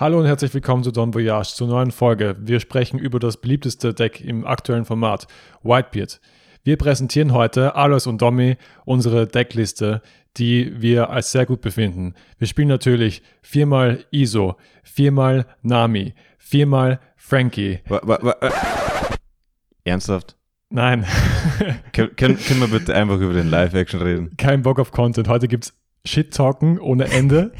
Hallo und herzlich willkommen zu Don Voyage, zur neuen Folge. Wir sprechen über das beliebteste Deck im aktuellen Format, Whitebeard. Wir präsentieren heute, Alois und Domi, unsere Deckliste, die wir als sehr gut befinden. Wir spielen natürlich viermal ISO, viermal Nami, viermal Frankie. Wa- wa- wa- äh. Ernsthaft? Nein, Können, können, können wir bitte einfach über den Live-Action reden? kein Bock auf Content. Heute gibt's Shit-Talken ohne Ende,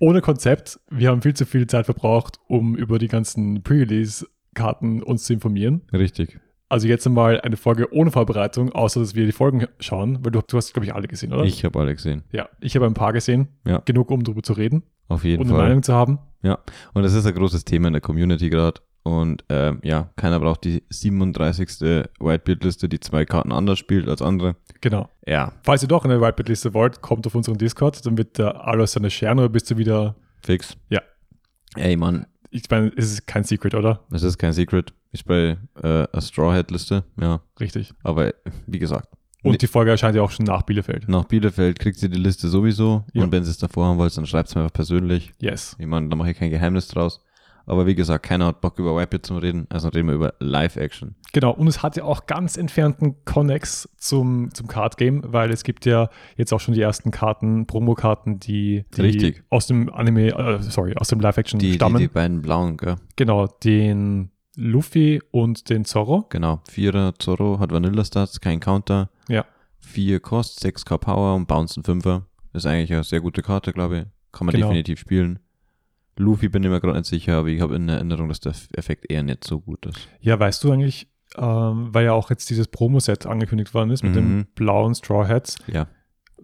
ohne Konzept. Wir haben viel zu viel Zeit verbraucht, um über die ganzen Pre-Release-Karten uns zu informieren. Richtig. Also jetzt einmal eine Folge ohne Vorbereitung, außer dass wir die Folgen schauen, weil du, du hast, glaube ich, alle gesehen, oder? Ich habe alle gesehen. Ja, ich habe ein paar gesehen. Ja. Genug, um darüber zu reden Auf jeden und eine Fall. Meinung zu haben. Und das ist ein großes Thema in der Community gerade. Und ähm, ja, keiner braucht die 37. Whitebeard-Liste, die zwei Karten anders spielt als andere. Genau. Ja, Falls ihr doch eine Whitebit-Liste wollt, kommt auf unseren Discord, dann wird der Alois seine scheren oder bist du wieder. fix. Ja. Ey, Mann, Ich meine, es ist kein Secret, oder? das ist kein Secret. Ich bei äh, a Straw Hat-Liste, ja. Richtig. Aber wie gesagt, Und die Folge erscheint ja auch schon nach Bielefeld. nach Bielefeld kriegt ihr die Liste sowieso. Ja. Und wenn sie es davor haben wollt, dann schreibt es mir einfach persönlich. Yes. Ich meine, da mache ich kein Geheimnis draus. Aber wie gesagt, keiner hat Bock über Whitebeard zu reden, also reden wir über Live-Action. Genau, und es hat ja auch ganz entfernten Connex zum, zum Card Game, weil es gibt ja jetzt auch schon die ersten Karten, Promokarten, die, die Richtig. aus dem Anime, äh, sorry, aus dem Live-Action Die, die, stammen. die beiden blauen, gell? Genau, den Luffy und den Zorro. Genau. Vierer Zorro hat Vanilla-Stats, kein Counter. Ja. Vier Kost, 6k Power und Bounce ein Fünfer. Ist eigentlich eine sehr gute Karte, glaube ich. Kann man Genau. definitiv spielen. Luffy bin ich mir gerade nicht sicher, aber ich habe in Erinnerung, dass der Effekt eher nicht so gut ist. Ja, weißt du eigentlich, ähm, weil ja auch jetzt dieses Promo-Set angekündigt worden ist mit den Mhm. blauen Straw Hats. Ja.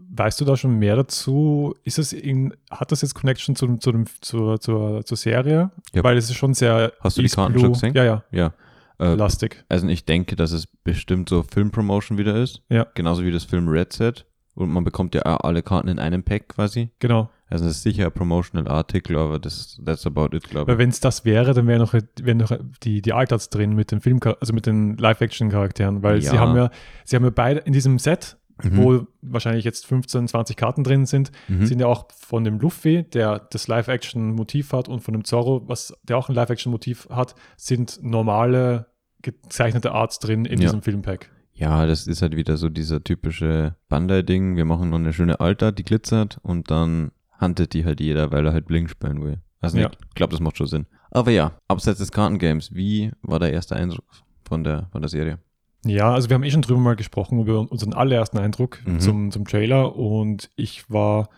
Weißt du da schon mehr dazu? Ist es in, hat das jetzt Connection zu, zu dem, zur, zur, zur Serie? Ja. Weil es ist schon sehr Hast du die Karten Blue- schon gesehen? Ja, ja, Ja. Äh, lastig. also ich denke, dass es bestimmt so Film-Promotion wieder ist. Ja. Genauso wie das Film Red Set. Und man bekommt ja alle Karten in einem Pack quasi. Genau. Also das ist sicher ein Promotional Artikel, aber das, that's about it, glaube ich. wenn es das wäre, dann wären noch, wären noch die, die Altards drin mit den Film, also mit den Live-Action-Charakteren, weil sie Ja. haben ja, sie haben ja beide in diesem Set, Mhm. wo wahrscheinlich jetzt 15, 20 Karten drin sind, Mhm. sind ja auch von dem Luffy, der das Live-Action-Motiv hat, und von dem Zorro, was der auch ein Live-Action-Motiv hat, sind normale gezeichnete Arts drin in Ja. diesem Filmpack. Ja, das ist halt wieder so dieser typische Bandai-Ding. Wir machen noch eine schöne Alter, die glitzert und dann huntet die halt jeder, weil er halt Blink spielen will. Also Ja. ich glaube, das macht schon Sinn. Aber ja, abseits des Kartengames, wie war der erste Eindruck von der, von der Serie? Ja, also wir haben eh schon drüber mal gesprochen, über unseren allerersten Eindruck Mhm. zum, zum Trailer und ich war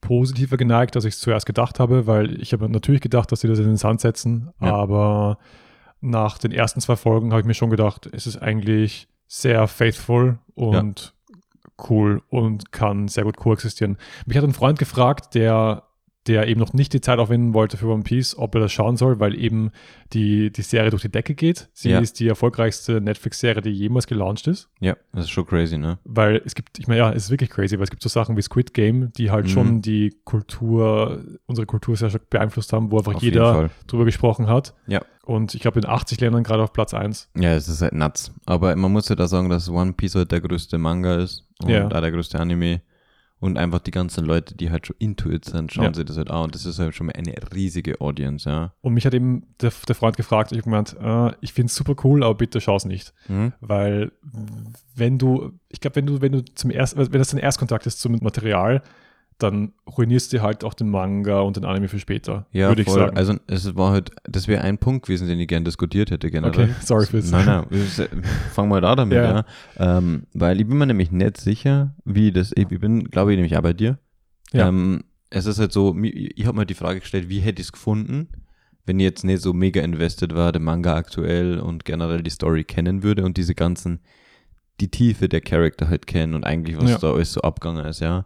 positiver geneigt, als ich es zuerst gedacht habe, weil ich habe natürlich gedacht, dass sie das in den Sand setzen, Ja. aber nach den ersten zwei Folgen habe ich mir schon gedacht, es ist eigentlich sehr faithful und cool und kann sehr gut koexistieren. Mich hat ein Freund gefragt, der der eben noch nicht die Zeit aufwenden wollte für One Piece, ob er das schauen soll, weil eben die, die Serie durch die Decke geht. Sie Ja. ist die erfolgreichste Netflix-Serie, die jemals gelauncht ist. Ja, das ist schon crazy, ne? Weil es gibt, ich meine, ja, es ist wirklich crazy, weil es gibt so Sachen wie Squid Game, die halt Mhm. schon die Kultur, unsere Kultur sehr stark beeinflusst haben, wo einfach Auf jeder drüber gesprochen hat. Ja. Und ich glaube, in 80 Ländern gerade auf Platz 1. Ja, es ist halt nuts. Aber man muss ja da sagen, dass One Piece halt der größte Manga ist und Ja. auch der größte Anime. Und einfach die ganzen Leute, die halt schon into it sind, schauen Ja. sich das halt an. Und das ist halt schon mal eine riesige Audience, ja. Und mich hat eben der, der Freund gefragt, ich habe gemeint, äh, ich finde es super cool, aber bitte schau's nicht. Mhm. Weil wenn du, ich glaube, wenn du, wenn du zum ersten, wenn das dein Erstkontakt ist zum Material, dann ruinierst du halt auch den Manga und den Anime für später, Ja, würde ich voll. sagen. Also es war halt, das wäre ein Punkt gewesen, den ich gern diskutiert hätte generell. okay, sorry fürs. Nein, nein, wir se- fang mal da damit Ja. an. Ähm, weil ich bin mir nämlich nicht sicher, wie das, ich bin, glaube ich, nämlich auch bei dir. Ja. Ähm, es ist halt so, ich habe mir die Frage gestellt, wie hätte ich es gefunden, wenn ich jetzt nicht so mega invested war, der Manga aktuell und generell die Story kennen würde und diese ganzen, die Tiefe der Charakter halt kennen und eigentlich, was Ja. da alles so abgegangen ist, ja.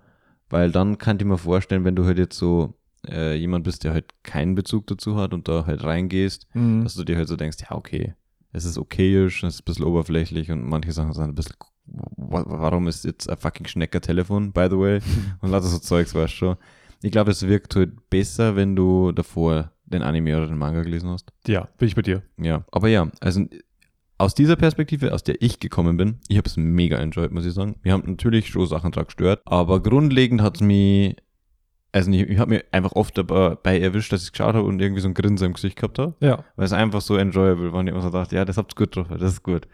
Weil dann kann ich mir vorstellen, wenn du halt jetzt so äh, jemand bist, der halt keinen Bezug dazu hat und da halt reingehst, Mhm. dass du dir halt so denkst, ja, okay, es ist okayisch, es ist ein bisschen oberflächlich und manche Sachen sind ein bisschen, wa- warum ist jetzt ein fucking Schnecker Telefon, by the way? und lauter so Zeugs, weißt du schon. Ich glaube, es wirkt halt besser, wenn du davor den Anime oder den Manga gelesen hast. Ja, bin ich bei dir. Ja, aber ja, also aus dieser Perspektive, aus der ich gekommen bin, ich habe es mega enjoyed, muss ich sagen. Wir haben natürlich schon Sachen dran gestört, aber grundlegend hat es mich Also ich, ich habe mir einfach oft dabei erwischt, dass ich geschaut habe und irgendwie so ein Grinsen im Gesicht gehabt habe. Ja. Weil es einfach so enjoyable war und ich immer so dachte, ja, das habt ihr gut drauf, das ist gut.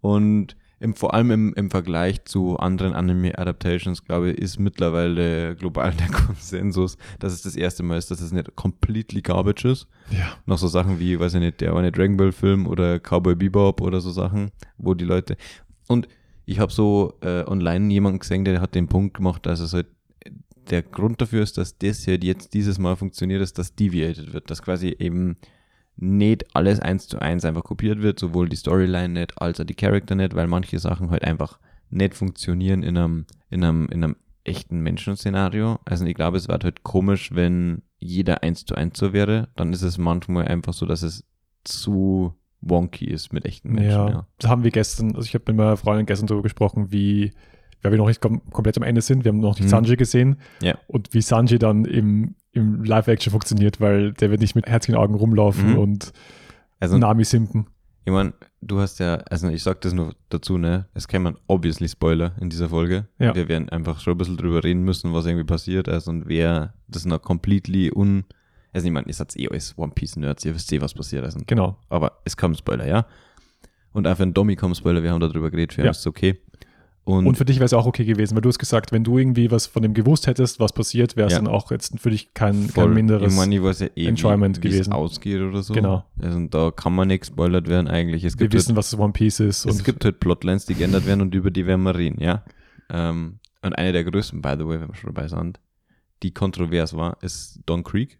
Und im, vor allem im, im Vergleich zu anderen Anime-Adaptations, glaube ich, ist mittlerweile global der Konsensus, dass es das erste Mal ist, dass es nicht completely garbage ist. Ja. Noch so Sachen wie, weiß ich nicht, der eine Dragon Ball Film oder Cowboy Bebop oder so Sachen, wo die Leute. Und ich habe so äh, online jemanden gesehen, der hat den Punkt gemacht, dass es halt der Grund dafür ist, dass das halt jetzt dieses Mal funktioniert, ist, dass deviated wird, dass quasi eben nicht alles eins zu eins einfach kopiert wird, sowohl die Storyline nicht als auch die Charakter nicht, weil manche Sachen halt einfach nicht funktionieren in einem, in einem, in einem echten Menschenszenario. Also ich glaube, es wird halt komisch, wenn jeder eins zu eins so wäre, dann ist es manchmal einfach so, dass es zu wonky ist mit echten Menschen. Ja, Ja, das haben wir gestern, also ich habe mit meiner Freundin gestern darüber gesprochen, wie, weil wir noch nicht kom komplett am Ende sind, wir haben noch nicht Mhm. Sanji gesehen Ja. und wie Sanji dann im, im Live-Action funktioniert, weil der wird nicht mit herzigen Augen rumlaufen Mhm. und Also Nami simpen. Ich meine, du hast ja, also ich sag das nur dazu, ne? Es kämen obviously Spoiler in dieser Folge. Ja. Wir werden einfach schon ein bisschen drüber reden müssen, was irgendwie passiert. Also und wer das noch completely un. Also ich meine, ihr seid eh alles One Piece Nerds, ihr wisst eh, was passiert. Also, Genau. aber es kommen Spoiler, ja? Und auch wenn Domi kommen Spoiler, wir haben darüber geredet, für Ja. ist es okay. Und, Und für dich wäre es auch okay gewesen, weil du hast gesagt, wenn du irgendwie was von dem gewusst hättest, was passiert, wäre es Ja. dann auch jetzt für dich kein, voll, kein minderes. ich meine, ich weiß ja eh, Enjoyment wie, wie es gewesen. ausgeht oder so. Genau. Also und da kann man nicht gespoilert werden eigentlich. Es wir gibt halt wissen, was One Piece ist. Es gibt halt Plotlines, die geändert werden und über die werden wir reden, ja. Ähm, und eine der größten, by the way, wenn wir schon dabei sind, die kontrovers war, ist Don Creek.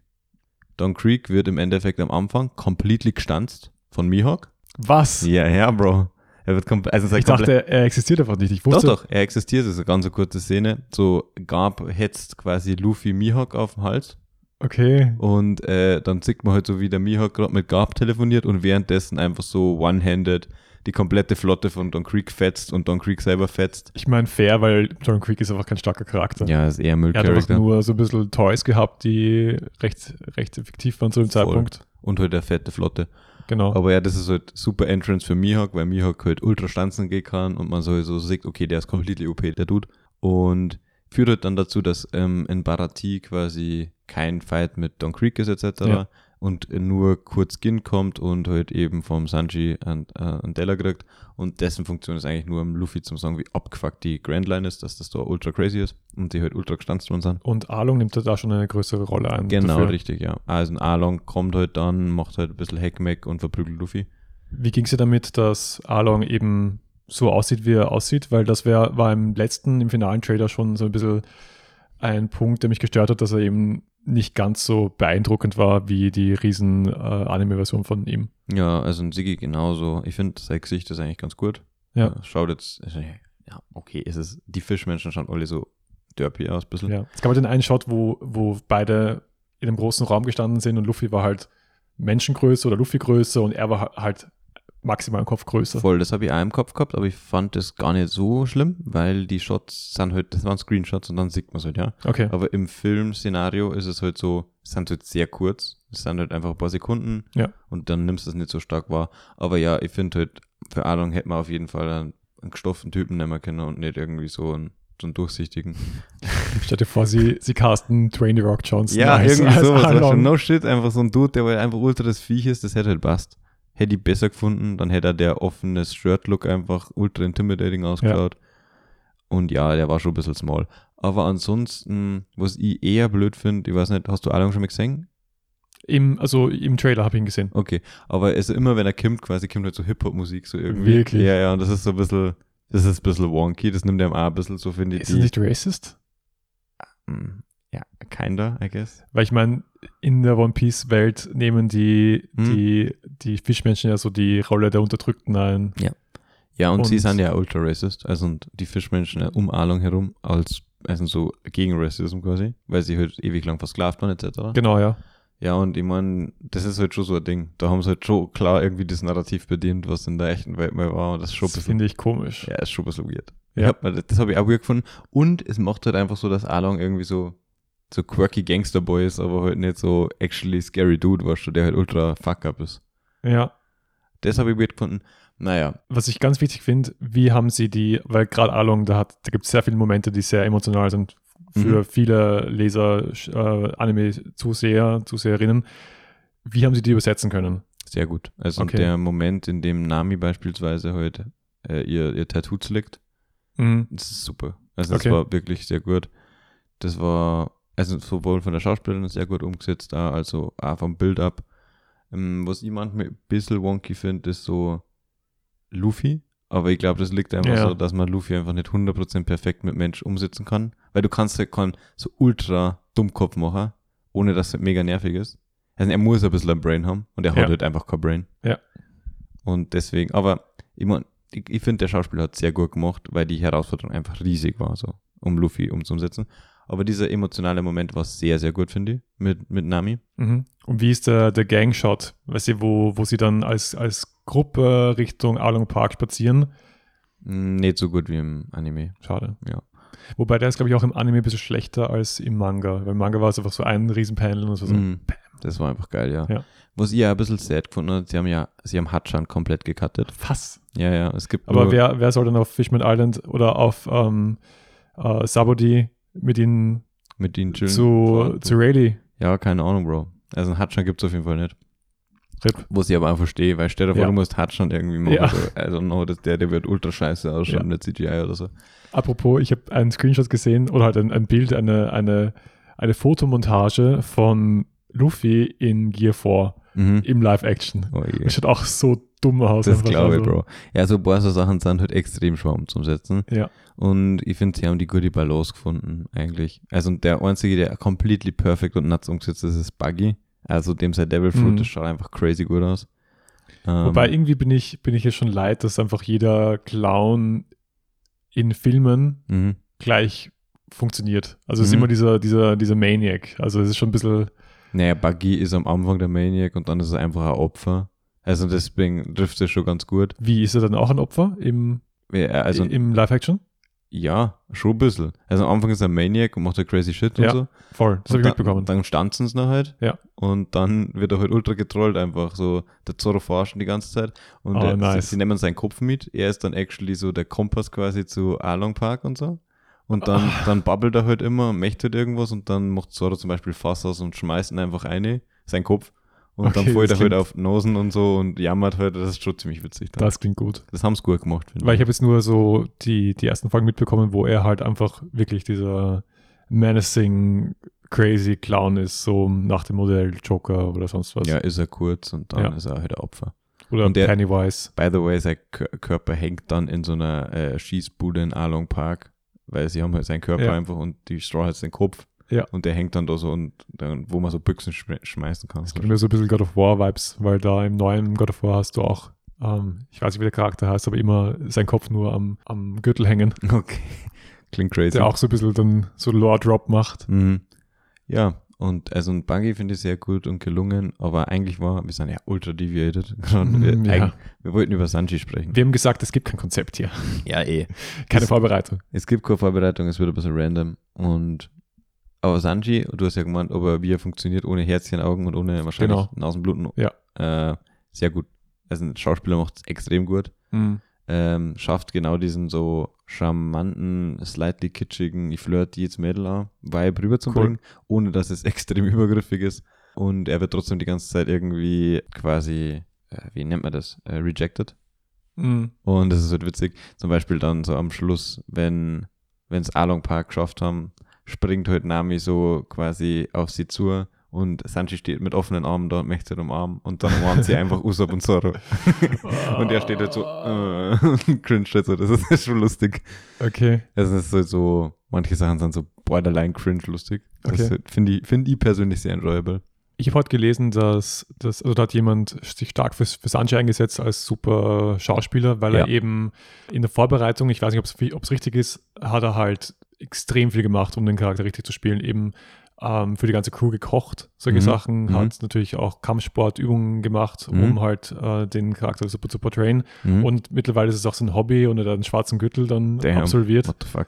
Don Creek wird im Endeffekt am Anfang completely gestanzt von Mihawk. was? Ja, ja, Bro. Er wird also ich dachte, er existiert einfach nicht. Ich doch, wusste, doch, er existiert, das ist eine ganz kurze Szene. So, Garb hetzt quasi Luffy Mihawk auf den Hals okay. und äh, dann sieht man halt so, wie der Mihawk gerade mit Garb telefoniert und währenddessen einfach so one-handed die komplette Flotte von Don Creek fetzt und Don Creek selber fetzt. Ich meine fair, weil John Creek ist einfach kein starker Charakter. Ja, ist eher Er hat einfach nur so ein bisschen Toys gehabt, die recht, recht effektiv waren zu dem Voll. Zeitpunkt. Und halt der fette Flotte. Genau. Aber ja, das ist halt super Entrance für Mihawk, weil Mihawk halt ultra stanzen gehen kann und man so, so sieht, okay, der ist completely OP, der Dude. Und führt halt dann dazu, dass ähm, in Barati quasi kein Fight mit Don Creek ist etc. Ja. Und nur kurz Gin kommt und halt eben vom Sanji an, äh, an Della kriegt. Und dessen Funktion ist eigentlich nur, um Luffy zum sagen, wie abgefuckt die Grand Line ist, dass das da ultra crazy ist und die halt ultra gestanzt worden sind. Und Arlong nimmt da schon eine größere Rolle ein. Genau, dafür. richtig, ja. Also ein Arlong kommt halt dann, macht halt ein bisschen Heckmeck und verprügelt Luffy. Wie ging es dir damit, dass Arlong eben so aussieht, wie er aussieht? Weil das wär, war im letzten, im finalen Trailer schon so ein bisschen ein Punkt, der mich gestört hat, dass er eben nicht ganz so beeindruckend war wie die riesen äh, Anime-Version von ihm. Ja, also ein Siggi genauso. Ich finde, sein Gesicht ist eigentlich ganz gut. Ja. Äh, Schaut jetzt, ja, okay, es ist, die Fischmenschen schauen alle so derpy aus, ein bisschen. Ja. Es gab halt den einen Shot, wo, wo beide in einem großen Raum gestanden sind und Luffy war halt Menschengröße oder Luffy-Größe und er war halt maximal im Kopf größer. Voll, das habe ich auch im Kopf gehabt, aber ich fand das gar nicht so schlimm, weil die Shots sind halt, das waren Screenshots und dann sieht man es halt, ja. Okay. Aber im Filmszenario ist es halt so, es sind halt sehr kurz, es sind halt einfach ein paar Sekunden Ja. und dann nimmst du es nicht so stark wahr. Aber ja, ich finde halt, für Arlong hätte man auf jeden Fall einen, einen gestofften Typen nehmen können und nicht irgendwie so einen, so einen durchsichtigen. Stell dir vor, sie, sie casten The Rock Johnson. Ja, als- irgendwie als sowas. Arlong. No shit, einfach so ein Dude, der halt einfach ultra das Viech ist, das hätte halt passt. Hätte ich besser gefunden, dann hätte er der offene Shirt-Look einfach ultra intimidating ausgeschaut. Und ja, der war schon ein bisschen small. Aber ansonsten, was ich eher blöd finde, ich weiß nicht, hast du Alan schon mal gesehen? Im, also im Trailer habe ich ihn gesehen. Okay, aber es ist immer, wenn er kommt, quasi kommt halt so Hip-Hop-Musik so irgendwie. Wirklich? Ja, ja, und das ist so ein bisschen, das ist ein bisschen wonky, das nimmt einem auch ein bisschen so, finde ich. Ist das nicht racist? Mm, Ja, kinda, I guess. Weil ich meine, in der One Piece-Welt nehmen die, Hm. die, die Fischmenschen ja so die Rolle der Unterdrückten ein. Ja, und, sie Und- sind ja ultra racist, also und die Fischmenschen um Arlong herum als, also so gegen Racism quasi, weil sie halt ewig lang versklavt waren etc. Genau, ja. Ja, und ich meine, das ist halt schon so ein Ding. Da haben sie halt schon klar irgendwie das Narrativ bedient, was in der echten Welt mal war. Und das ist schon ein Das finde ich komisch. ja, ist schon ein bisschen weird. Ja. Hab, das habe ich auch weird gefunden. Und es macht halt einfach so, dass Arlong irgendwie so, so quirky Gangsterboy ist, aber halt nicht so actually scary Dude, weißt du, der halt ultra fuck up ist. Ja. Das habe ich weird gefunden. Naja, Was ich ganz wichtig finde, wie haben sie die, weil gerade Arlong, da, hat, da gibt es sehr viele Momente, die sehr emotional sind, für Mhm. viele Leser, äh, Anime-Zuseher, Zuseherinnen. Wie haben sie die übersetzen können? Sehr gut. Also Okay. der Moment, in dem Nami beispielsweise heute äh, ihr, ihr Tattoo zlickt, Mhm. das ist super. Also das Okay. war wirklich sehr gut. Das war also sowohl von der Schauspielerin sehr gut umgesetzt da, also auch vom Build-up. Ähm, was ich manchmal ein bisschen wonky finde, ist so Luffy. Aber ich glaube, das liegt einfach Ja. so, dass man Luffy einfach nicht 100% perfekt mit Mensch umsetzen kann. Weil du kannst halt keinen so ultra Dummkopf machen, ohne dass es mega nervig ist. Also er muss ein bisschen ein Brain haben und er Ja. hat halt einfach kein Brain. Ja. Und deswegen, aber ich, mein, ich, ich finde, der Schauspieler hat sehr gut gemacht, weil die Herausforderung einfach riesig war, so, um Luffy umzusetzen. Aber dieser emotionale Moment war sehr, sehr gut, finde ich, mit, mit Nami. Mhm. Und wie ist der, der Gang-Shot? Weißt du, wo, wo sie dann als, als Gruppe Richtung Arlong Park spazieren? Mm, Nicht so gut wie im Anime. Schade. Ja. Wobei der ist, glaube ich, auch im Anime ein bisschen schlechter als im Manga. Weil im Manga war es einfach so ein Riesenpanel und so. Mm, Das war einfach geil, ja. Ja. Was ich ja ein bisschen sad gefunden habe, sie haben ja, sie haben Hatchan komplett gecuttet. Was? Ja, ja, es gibt Aber wer, wer soll dann auf Fishman Island oder auf ähm, äh, Sabodi mit ihnen mit ihnen chillen. zu, zu Rayleigh? Ja, keine Ahnung, Bro. Also einen Hatchan gibt es auf jeden Fall nicht. Rip. Was ich aber auch verstehe, weil stell dir vor, Ja. du musst Hatchan irgendwie machen. Ja. So, I don't know, dass der, der wird ultra scheiße ausschauen Ja. mit CGI oder so. Apropos, ich habe einen Screenshot gesehen oder halt ein, ein Bild, eine, eine, eine Fotomontage von Luffy in Gear 4 Mhm. im Live-Action. Oh je. Das schaut auch so dumm aus. Das glaube ich, Also, Bro. Ja, so ein paar so Sachen sind halt extrem schwer umzusetzen. Ja. Und ich finde, sie haben die gute Balance gefunden, eigentlich. Also und der einzige, der completely perfect und nuts umgesetzt ist, ist Buggy. Also dem sein Devil Fruit, Mhm. das schaut einfach crazy gut aus. Ähm, Wobei irgendwie bin ich, bin ich jetzt schon leid, dass einfach jeder Clown in Filmen mhm. gleich funktioniert. Also es ist Mhm. immer dieser, dieser, dieser Maniac. Also es ist schon ein bisschen, Naja, Buggy ist am Anfang der Maniac und dann ist er einfach ein Opfer. Also deswegen trifft es schon ganz gut. wie ist er dann auch ein Opfer im, Ja, Also im Live-Action? ja, schon ein bisschen. Also am Anfang ist er ein Maniac und macht halt crazy shit Ja, und so. Voll, das habe ich mitbekommen. Dann stanzen sie noch halt. Ja. Und dann wird er halt ultra getrollt, einfach so der Zorro forschen die ganze Zeit. Und Oh, er, nice. sie, sie nehmen seinen Kopf mit. Er ist dann actually so der Kompass quasi zu Arlong Park und so. Und dann, Ah. dann babbelt er halt immer, möchte halt irgendwas und dann macht Zorro zum Beispiel Fass aus und schmeißt ihn einfach eine, seinen Kopf. Und Okay, dann fällt er halt auf Nosen und so und jammert halt. Das ist schon ziemlich witzig. Dann. Das klingt gut. Das haben sie gut gemacht, finde Weil ich habe jetzt nur so die, die ersten Folgen mitbekommen, wo er halt einfach wirklich dieser menacing, crazy Clown ist, so nach dem Modell Joker oder sonst was. Ja, ist er kurz und dann Ja. ist er halt ein Opfer. Oder und der- Pennywise. By the way, sein Kör- Körper hängt dann in so einer äh, Schießbude in Arlong Park, weil sie haben halt seinen Körper Ja. einfach und die Straw hat den Kopf. Ja. Und der hängt dann da so und dann, wo man so Büchsen schme schmeißen kann. Das gibt mir so ein bisschen God of War Vibes, weil da im neuen God of War hast du auch, ähm, ich weiß nicht, wie der Charakter heißt, aber immer sein Kopf nur am, am Gürtel hängen, Okay. Klingt crazy. der auch so ein bisschen dann so Lore Drop macht. Mhm. Ja, und also ein Buggy finde ich sehr gut und gelungen, aber eigentlich war, wir sind ja ultra deviated. Mhm, wir, ja. wir wollten über Sanji sprechen. Wir haben gesagt, es gibt kein Konzept hier. ja, eh. Keine Das- Vorbereitung. Es gibt keine Vorbereitung, es wird ein bisschen random. Und aber Sanji, du hast ja gemeint, ob er wie er funktioniert, ohne Herzchenaugen und ohne wahrscheinlich Genau. Nasenbluten. Ja. Äh, sehr gut. Also ein Schauspieler macht es extrem gut. Mhm. Ähm, schafft genau diesen so charmanten, slightly kitschigen, ich flirt jetzt Mädel an, Vibe rüberzubringen, ohne dass es extrem übergriffig ist. Und er wird trotzdem die ganze Zeit irgendwie quasi, äh, wie nennt man das, äh, rejected. Mhm. Und das ist halt witzig. Zum Beispiel dann so am Schluss, wenn es Along Park geschafft haben, springt halt Nami so quasi auf sie zu und Sanji steht mit offenen Armen da und möchte umarmen und dann umarmt sie einfach Usopp und Zoro. und er steht halt so äh, und cringe halt so. Das ist, schon lustig. Okay. Es ist halt so, manche Sachen sind so borderline cringe lustig. Das Okay. halt- finde ich, finde ich persönlich sehr enjoyable. Ich habe heute gelesen, dass, dass also da hat jemand sich stark für, für Sanji eingesetzt als super Schauspieler, weil Ja. er eben in der Vorbereitung, ich weiß nicht, ob es richtig ist, hat er halt extrem viel gemacht, um den Charakter richtig zu spielen. Eben ähm, für die ganze Crew gekocht, solche Mhm. Sachen, Mhm. hat natürlich auch Kampfsportübungen gemacht, Mhm. um halt äh, den Charakter super zu portrayen. Mhm. Und mittlerweile ist es auch sein Hobby und er hat einen schwarzen Gürtel dann Damn. absolviert. What the fuck?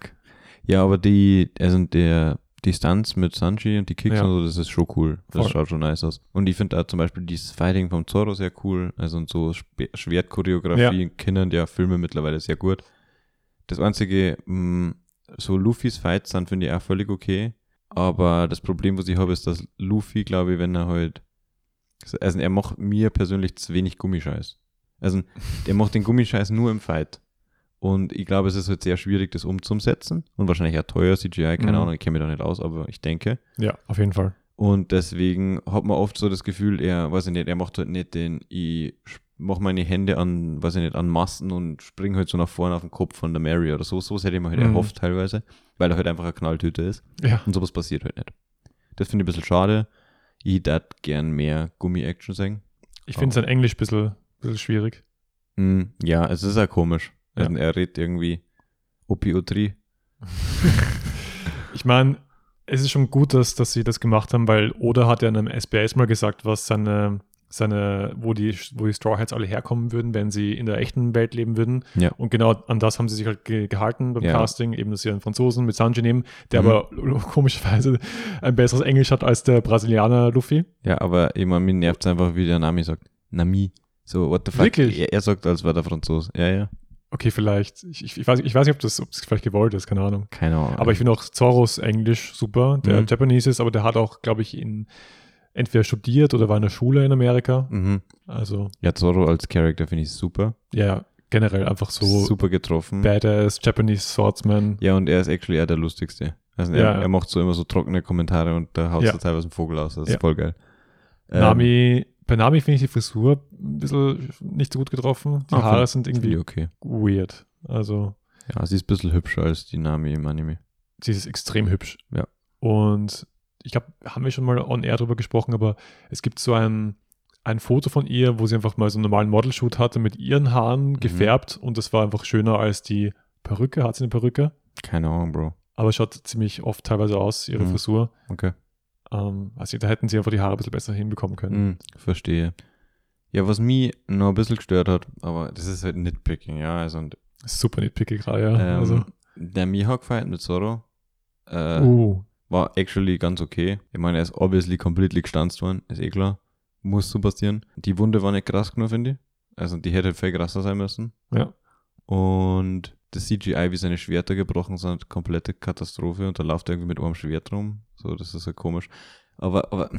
Ja, aber die, also der, die Stunts mit Sanji und die Kicks Ja. und so, das ist schon cool. Das Voll. schaut schon nice aus. Und ich finde da zum Beispiel dieses Fighting vom Zoro sehr cool. Also und so Schwertchoreografie kennen ja Filme mittlerweile sehr gut. Das einzige, mh, so Luffys Fights sind, finde ich auch völlig okay. Aber das Problem, was ich habe, ist, dass Luffy, glaube ich, wenn er halt, also er macht mir persönlich zu wenig Gummischeiß. Also, der macht den Gummischeiß nur im Fight. Und ich glaube, es ist halt sehr schwierig, das umzusetzen. Und wahrscheinlich auch teuer, CGI, keine Mhm. Ahnung, ich kenne mich da nicht aus, aber ich denke. Ja, auf jeden Fall. Und deswegen hat man oft so das Gefühl, er, weiß ich nicht, er macht halt nicht den, ich mach meine Hände an, weiß ich nicht, an Masten und spring halt so nach vorne auf den Kopf von der Mary oder so. So hätte ich mir halt Mhm. erhofft teilweise, weil er halt einfach eine Knalltüte ist. Ja. Und sowas passiert halt nicht. Das finde ich ein bisschen schade. Ich hätte gern mehr Gummi-Action sehen. Ich finde sein Englisch ein bisschen, bisschen schwierig. Mm, ja, es ist ja komisch. Ja. Also er redet irgendwie Opiotri. Ich meine, es ist schon gut, dass, dass sie das gemacht haben, weil Oda hat ja in einem SBS mal gesagt, was seine, seine, wo die, wo die Straw Hats alle herkommen würden, wenn sie in der echten Welt leben würden. Ja. Und genau an das haben sie sich halt ge gehalten beim Ja. Casting, eben, dass sie einen Franzosen mit Sanji nehmen, der Mhm. aber komischerweise ein besseres Englisch hat als der Brasilianer Luffy. Ja, aber meine, mir nervt es einfach, wie der Nami sagt. Nami. So, what the fuck? Wirklich? Er, er sagt, als wäre der Franzose. Ja, ja. Okay, vielleicht. Ich, ich, ich, weiß, ich weiß nicht, ob das, ob das vielleicht gewollt ist, keine Ahnung. Keine Ahnung. Aber ich finde auch Zoros Englisch super, der Mhm. Japanese ist, aber der hat auch, glaube ich, in entweder studiert oder war in der Schule in Amerika. mhm. Also, Ja, Zoro als Charakter finde ich super. ja, generell einfach so super getroffen. badass Japanese Swordsman. Ja, und er ist actually eher der lustigste. Also Ja, er, er macht so immer so trockene Kommentare und da haut Ja. er teilweise einen Vogel aus. Das ist Ja. voll geil. Ähm, Nami, bei Nami finde ich die Frisur ein bisschen nicht so gut getroffen. Die ah, Haare sind irgendwie okay. weird. Also, Ja, sie ist ein bisschen hübscher als die Nami im Anime. sie ist extrem hübsch. Ja. Und ich glaube, haben wir schon mal on air drüber gesprochen, aber es gibt so ein, ein Foto von ihr, wo sie einfach mal so einen normalen Model-Shoot hatte mit ihren Haaren Mhm. gefärbt und das war einfach schöner als die Perücke. Hat sie eine Perücke? Keine Ahnung, Bro. Aber es schaut ziemlich oft teilweise aus, ihre Mhm. Frisur. Okay. Ähm, also da hätten sie einfach die Haare ein bisschen besser hinbekommen können. Mhm, verstehe. Ja, was mich noch ein bisschen gestört hat, aber das ist halt Nitpicking, ja. Also, und, Super nitpicky gerade, ja. ähm, also, der Mihawk-Fight mit Zoro äh, uh, war actually ganz okay. Ich meine, er ist obviously completely gestanzt worden, ist eh klar. Muss so passieren. Die Wunde war nicht krass genug, finde ich. Also die hätte viel krasser sein müssen. ja. Und das CGI, wie seine Schwerter gebrochen sind, komplette Katastrophe. Und da läuft er irgendwie mit einem Schwert rum. So, das ist ja komisch. Aber, aber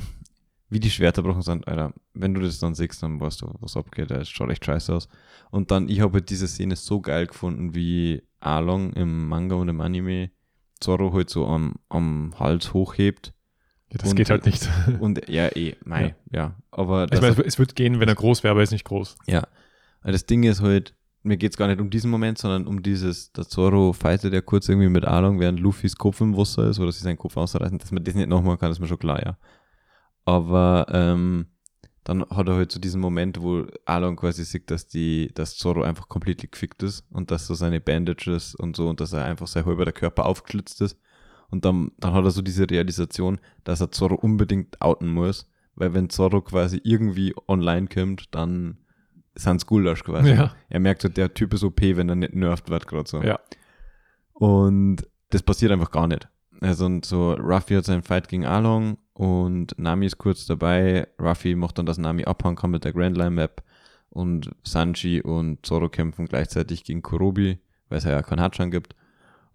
wie die Schwerter gebrochen sind, Alter, wenn du das dann siehst, dann weißt du, was abgeht. Das schaut echt scheiße aus. Und dann, ich habe halt diese Szene so geil gefunden, wie Along im Manga und im Anime Zorro halt so am, am Hals hochhebt. ja das Und- geht halt nicht. Und ja, eh, mei, ja. Aber ich das, meine, es wird gehen, wenn er groß wäre, aber er ist nicht groß. ja. Aber das Ding ist halt, mir geht's gar nicht um diesen Moment, sondern um dieses, der Zorro fightet ja kurz irgendwie mit Along, während Luffys Kopf im Wasser ist, oder sie seinen Kopf ausreißen, dass man das nicht nochmal kann, ist mir schon klar, ja. Aber ähm, dann hat er halt so diesen Moment, wo Along quasi sieht, dass die, dass Zorro einfach komplett gefickt ist und dass so seine Bandages und so und dass er einfach sein halber der Körper aufgeschlitzt ist. Und dann, dann hat er so diese Realisation, dass er Zorro unbedingt outen muss, weil wenn Zorro quasi irgendwie online kommt, dann sind's Gulasch quasi. Ja. Er merkt halt, der Typ ist OP, wenn er nicht nervt wird gerade so. Ja. Und das passiert einfach gar nicht. Also und so, Ruffy hat seinen Fight gegen Along und Nami ist kurz dabei. Ruffy macht dann, dass Nami abhauen kann mit der Grand Line Map und Sanji und Zoro kämpfen gleichzeitig gegen Kurobi, weil es ja keinen Hatschan gibt.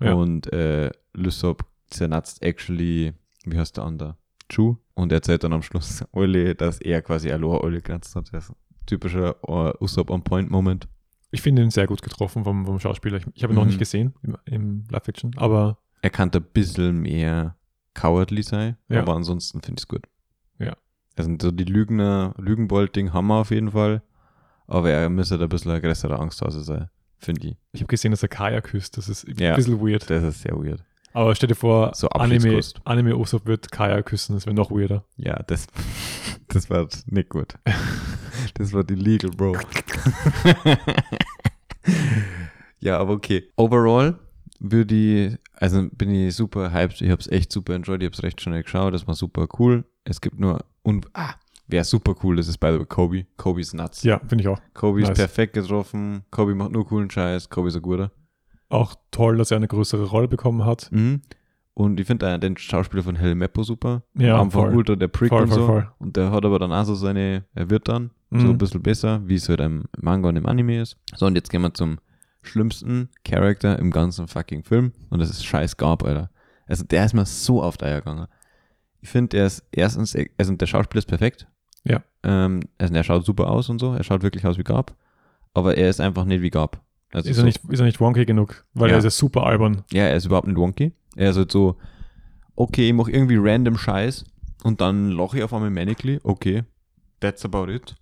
Ja. Und äh, Lysop zernatzt actually, wie heißt der andere? Chu. Und er erzählt dann am Schluss Eule, dass er quasi Aloha Eule grenzt hat. Das ist ein typischer uh, Usopp on Point Moment. Ich finde ihn sehr gut getroffen vom, vom Schauspieler. Ich, ich habe ihn noch Mhm. nicht gesehen im, im Live-Fiction, aber Er kann ein bisschen mehr cowardly sein, Ja. aber ansonsten finde ich es gut. Ja. Also so die Lügner, Lügenbold-Ding haben wir auf jeden Fall, aber er müsste da ein bisschen eine größere Angsthase sein, finde ich. ich habe gesehen, dass er Kaya küsst. Das ist Ja. ein bisschen weird. Das ist sehr weird. Aber stell dir vor, So Anime. Anime Usopp wird Kaya küssen. Das wäre noch weirder. Ja, das, das war nicht gut. Das war illegal, Bro. ja, aber okay. Overall würde ich, also bin ich super hyped. Ich habe es echt super enjoyed. Ich habe es recht schnell geschaut. Das war super cool. Es gibt nur, und, ah, wer super cool ist, ist by the way Kobe. Kobe ist nuts. Ja, finde ich auch. Kobe ist Nice. perfekt getroffen. Kobe macht nur coolen Scheiß. Kobe ist ein guter. Auch toll, dass er eine größere Rolle bekommen hat. Mhm. Und ich finde den Schauspieler von Hell Meppo super. Ja, Am Anfang voll. ultra der Prick Voll, und voll, so. voll. Und der hat aber dann auch so seine, er wird dann so Mhm. ein bisschen besser, wie es halt im Manga und im Anime ist. So, und jetzt gehen wir zum schlimmsten Charakter im ganzen fucking Film und das ist scheiß Garb, Alter. Also der ist mir so auf der Eier gegangen. Ich finde, er ist erstens, also der Schauspieler ist perfekt. Ja. Ähm, also er schaut super aus und so, er schaut wirklich aus wie Garb, aber er ist einfach nicht wie Garb. Also Ist, so, er nicht, ist er nicht wonky genug? Weil Ja. er ist ja super albern. Ja, er ist überhaupt nicht wonky. Er ist halt so, okay, ich mach irgendwie random Scheiß und dann loch ich auf einmal manically, okay, that's about it.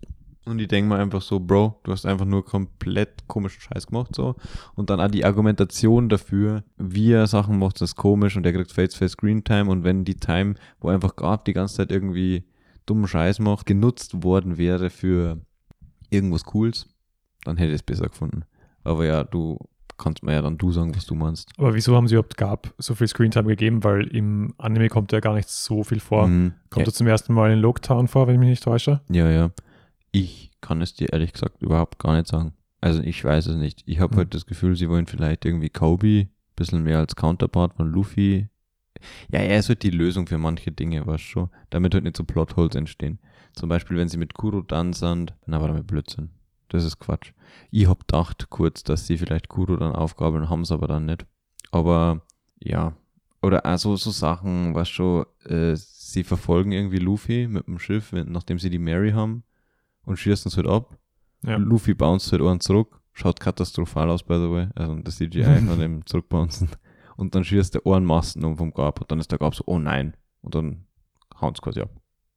Und ich denke mir einfach so, Bro, du hast einfach nur komplett komischen Scheiß gemacht, so. Und dann auch die Argumentation dafür, wie er Sachen macht, ist komisch und er kriegt Face-to-Face Screen Time und wenn die Time, wo einfach gab, die ganze Zeit irgendwie dummen Scheiß macht, genutzt worden wäre für irgendwas Cooles, dann hätte ich es besser gefunden. Aber ja, du kannst mir ja dann du sagen, was du meinst. Aber wieso haben sie überhaupt Gab so viel Screentime gegeben? Weil im Anime kommt ja gar nicht so viel vor. Mhm. Kommt er zum ersten Mal in Loketown vor, wenn ich mich nicht täusche? Ja, ja. Ich kann es dir ehrlich gesagt überhaupt gar nicht sagen. Also ich weiß es nicht. Ich habe Hm. halt das Gefühl, sie wollen vielleicht irgendwie Kobe ein bisschen mehr als Counterpart von Luffy. Ja, er ist halt die Lösung für manche Dinge, du schon. Damit halt nicht so Plotholes entstehen. Zum Beispiel, wenn sie mit Kuro dann sind, na, war damit Blödsinn. Das ist Quatsch. Ich hab gedacht kurz, dass sie vielleicht Kuro dann aufgabeln, haben es aber dann nicht. Aber ja. Oder also so Sachen, was schon, äh, sie verfolgen irgendwie Luffy mit dem Schiff, wenn, nachdem sie die Mary haben und schießen es halt ab. Ja. Luffy bounced halt einen zurück. Schaut katastrophal aus, by the way. Also das CGI von dem Zurückbouncen. Und dann schießt der einen Masten um vom Gab und dann ist der Gab so, oh nein. Und dann hauen sie quasi ab.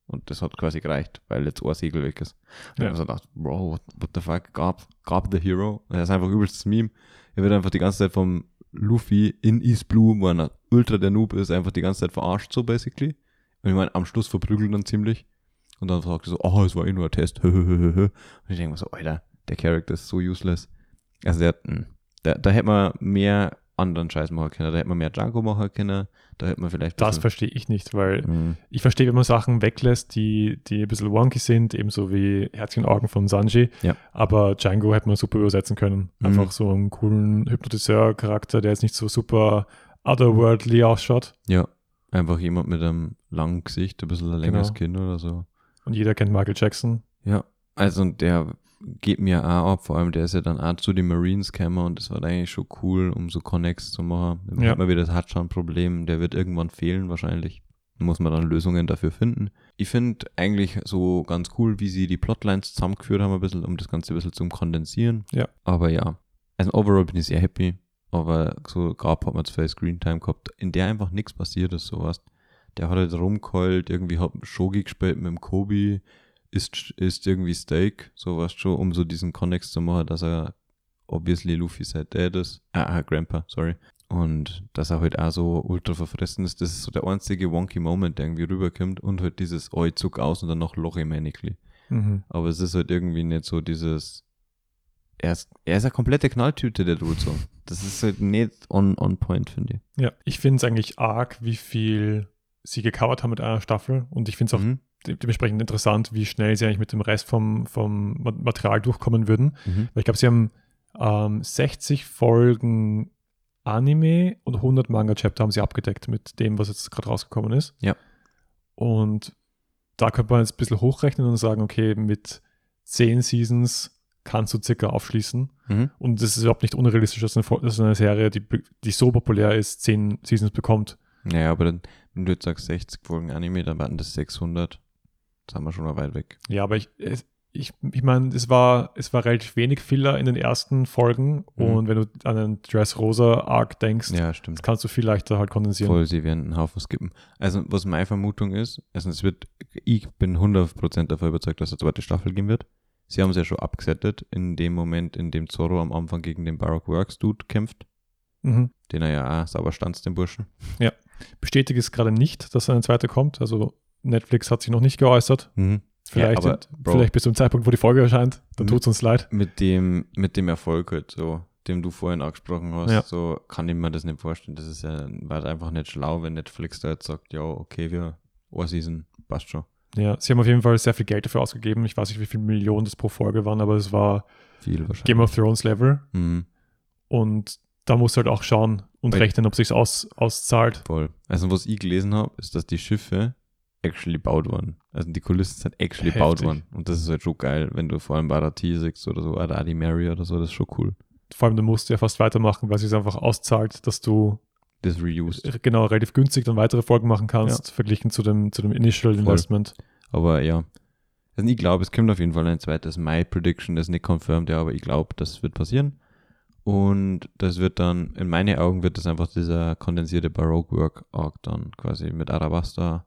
Und das hat quasi gereicht, weil jetzt ein Segel weg ist. Und Ja. ich so gedacht, Bro, what, what the fuck, Gab, Gab the Hero. Er ist einfach übelstes Meme. Er wird einfach die ganze Zeit vom Luffy in East Blue, wo er ultra der Noob ist, einfach die ganze Zeit verarscht, so basically. Und ich meine, am Schluss verprügelt dann ziemlich. Und dann sagt er so, oh, es war eh nur ein Test. Und ich denke mir so, Alter, der Charakter ist so useless. Also der, mh, da, da hätte man mehr anderen Scheiß machen können. Da hätte man mehr Django machen können. Da hätte man vielleicht. Das verstehe ich nicht, weil Mhm. ich verstehe, wenn man Sachen weglässt, die, die ein bisschen wonky sind, ebenso wie Herzchen Augen von Sanji. Ja. Aber Django hätte man super übersetzen können. Mhm. Einfach so einen coolen Hypnotiseur-Charakter, der jetzt nicht so super otherworldly ausschaut. Ja. Einfach jemand mit einem langen Gesicht, ein bisschen ein längeres Genau. Kinn oder so. Und jeder kennt Michael Jackson. Ja. Also und der geht mir auch ab, vor allem der ist ja dann auch zu den Marines gekommen und das war eigentlich schon cool, um so Connects zu machen. Dann Ja. hat man wieder das Hatschan-Problem, der wird irgendwann fehlen wahrscheinlich. Da muss man dann Lösungen dafür finden. Ich finde eigentlich so ganz cool, wie sie die Plotlines zusammengeführt haben, ein bisschen, um das Ganze ein bisschen zu kondensieren. Ja. Aber ja, also overall bin ich sehr happy. Aber so gerade hat man zwei Screen Time gehabt, in der einfach nichts passiert ist, sowas. Der hat halt rumgeheult, irgendwie hat Shogi gespielt mit dem Kobi, isst, isst irgendwie Steak, sowas schon, um so diesen Connex zu machen, dass er obviously Luffy sein Dad ist. Ah, ah, Grandpa, sorry. Und dass er halt auch so ultra verfressen ist, das ist so der einzige wonky Moment, der irgendwie rüberkommt und halt dieses Oi zuck aus und dann noch Loch im Manically. Mhm. Aber es ist halt irgendwie nicht so dieses. Er ist, er ist eine komplette Knalltüte, der tut so. Das ist halt nicht on, on point, finde ich. Ja, ich finde es eigentlich arg, wie viel sie gecovert haben mit einer Staffel. Und ich finde es auch Mhm. de dementsprechend interessant, wie schnell sie eigentlich mit dem Rest vom, vom Ma- Material durchkommen würden. Mhm. Weil ich glaube, sie haben ähm, 60 Folgen Anime und 100 Manga-Chapter haben sie abgedeckt mit dem, was jetzt gerade rausgekommen ist. Ja. Und da könnte man jetzt ein bisschen hochrechnen und sagen, okay, mit 10 Seasons kannst du circa aufschließen. Mhm. Und das ist überhaupt nicht unrealistisch, dass eine, dass eine Serie, die, die so populär ist, 10 Seasons bekommt. Naja, aber dann, wenn du jetzt sagst 60 Folgen Anime, dann waren das 600. Das haben wir schon mal weit weg. Ja, aber ich, es- ich, ich meine, es war, es war relativ wenig Filler in den ersten Folgen. Mhm. Und wenn du an den Dressrosa-Arc denkst, Ja, stimmt. das kannst du viel leichter halt kondensieren. Voll, sie werden einen Haufen skippen. Also, was meine Vermutung ist, also es wird, ich bin 100% davon überzeugt, dass eine zweite Staffel gehen wird. Sie haben es ja schon abgesettet in dem Moment, in dem Zorro am Anfang gegen den Baroque Works Dude kämpft, Mhm. den er ja auch sauber stanzt, den Burschen. Bestätigt es gerade nicht, dass eine zweite kommt. Also Netflix hat sich noch nicht geäußert. Mhm. Vielleicht, ja, aber, Bro, vielleicht bis zum Zeitpunkt, wo die Folge erscheint. Dann tut es uns leid. mit dem, mit dem Erfolg halt so, dem du vorhin angesprochen hast, Ja. so kann ich mir das nicht vorstellen. Das ist ja, war einfach nicht schlau, wenn Netflix da jetzt sagt, ja, okay, wir, eine Season, passt schon. Ja, sie haben auf jeden Fall sehr viel Geld dafür ausgegeben. Ich weiß nicht, wie viele Millionen das pro Folge waren, aber es war Viel. Game of Thrones Level. Mhm, Und da musst du halt auch schauen und Weil- rechnen, ob sich aus, auszahlt. voll. Also, was ich gelesen habe, ist, dass die Schiffe actually baut wurden. Also, die Kulissen sind actually baut worden. Und das ist halt schon geil, wenn du vor allem Barati siehst oder so, oder Adi Mary oder so, das ist schon cool. vor allem, du musst ja fast weitermachen, weil es sich einfach auszahlt, dass du Das reused. genau relativ günstig dann weitere Folgen machen kannst, verglichen zu dem, zu dem Initial Investment. Aber ja. Also ich glaube, es kommt auf jeden Fall ein zweites. My Prediction das ist nicht confirmed, ja, aber ich glaube, das wird passieren. Und das wird dann, in meinen Augen wird das einfach dieser kondensierte Baroque Work Arc dann quasi mit Arabasta.